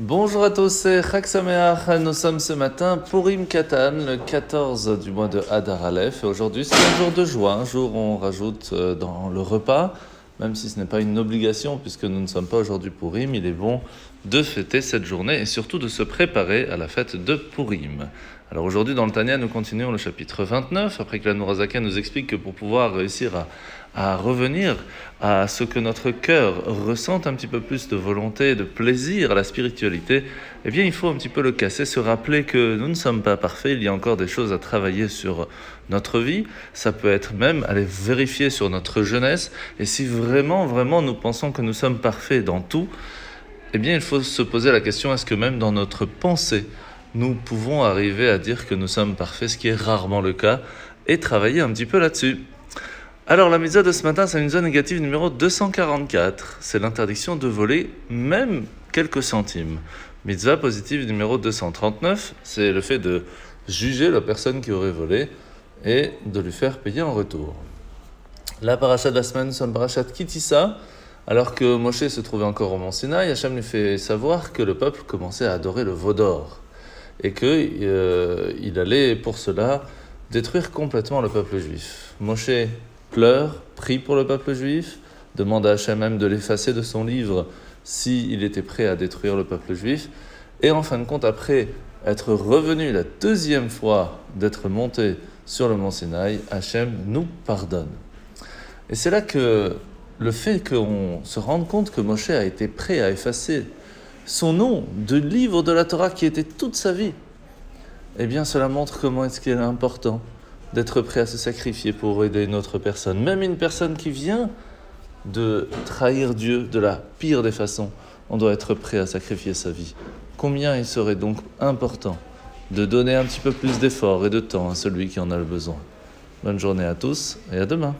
Bonjour à tous, c'est. Nous sommes ce matin pour Katan, le 14 du mois de Hadar Aleph. Aujourd'hui, c'est un jour de joie, un jour où on rajoute euh, dans le repas, même si ce n'est pas une obligation, puisque nous ne sommes pas aujourd'hui Purim, il est bon de fêter cette journée et surtout de se préparer à la fête de Purim. Alors aujourd'hui, dans le Tania, nous continuons le chapitre 29, après que la Nourazaka nous explique que pour pouvoir réussir à, à revenir à ce que notre cœur ressente un petit peu plus de volonté, de plaisir à la spiritualité, eh bien il faut un petit peu le casser, se rappeler que nous ne sommes pas parfaits, il y a encore des choses à travailler sur notre vie, ça peut être même aller vérifier sur notre jeunesse, et si vraiment, vraiment nous pensons que nous sommes parfaits dans tout, eh bien il faut se poser la question, est-ce que même dans notre pensée, nous pouvons arriver à dire que nous sommes parfaits, ce qui est rarement le cas, et travailler un petit peu là-dessus. Alors la mitzvah de ce matin, c'est une zone négative numéro 244. C'est l'interdiction de voler même quelques centimes. Mitzvah positive numéro 239, c'est le fait de juger la personne qui aurait volé et de lui faire payer en retour. La paracha de la semaine, c'est une paracha Kitissa. Alors que Moshe se trouvait encore au Mont Sinaï, Hachem lui fait savoir que le peuple commençait à adorer le veau d'or et qu'il euh, allait pour cela détruire complètement le peuple juif. Moshe pleure, prie pour le peuple juif, demande à Hachem même de l'effacer de son livre s'il était prêt à détruire le peuple juif, et en fin de compte, après être revenu la deuxième fois d'être monté sur le mont Sinaï, Hachem nous pardonne. Et c'est là que le fait qu'on se rende compte que Moshe a été prêt à effacer son nom de livre de la Torah qui était toute sa vie, eh bien cela montre comment est-ce qu'il est important d'être prêt à se sacrifier pour aider une autre personne, même une personne qui vient de trahir Dieu de la pire des façons, on doit être prêt à sacrifier sa vie. Combien il serait donc important de donner un petit peu plus d'effort et de temps à celui qui en a le besoin. Bonne journée à tous et à demain.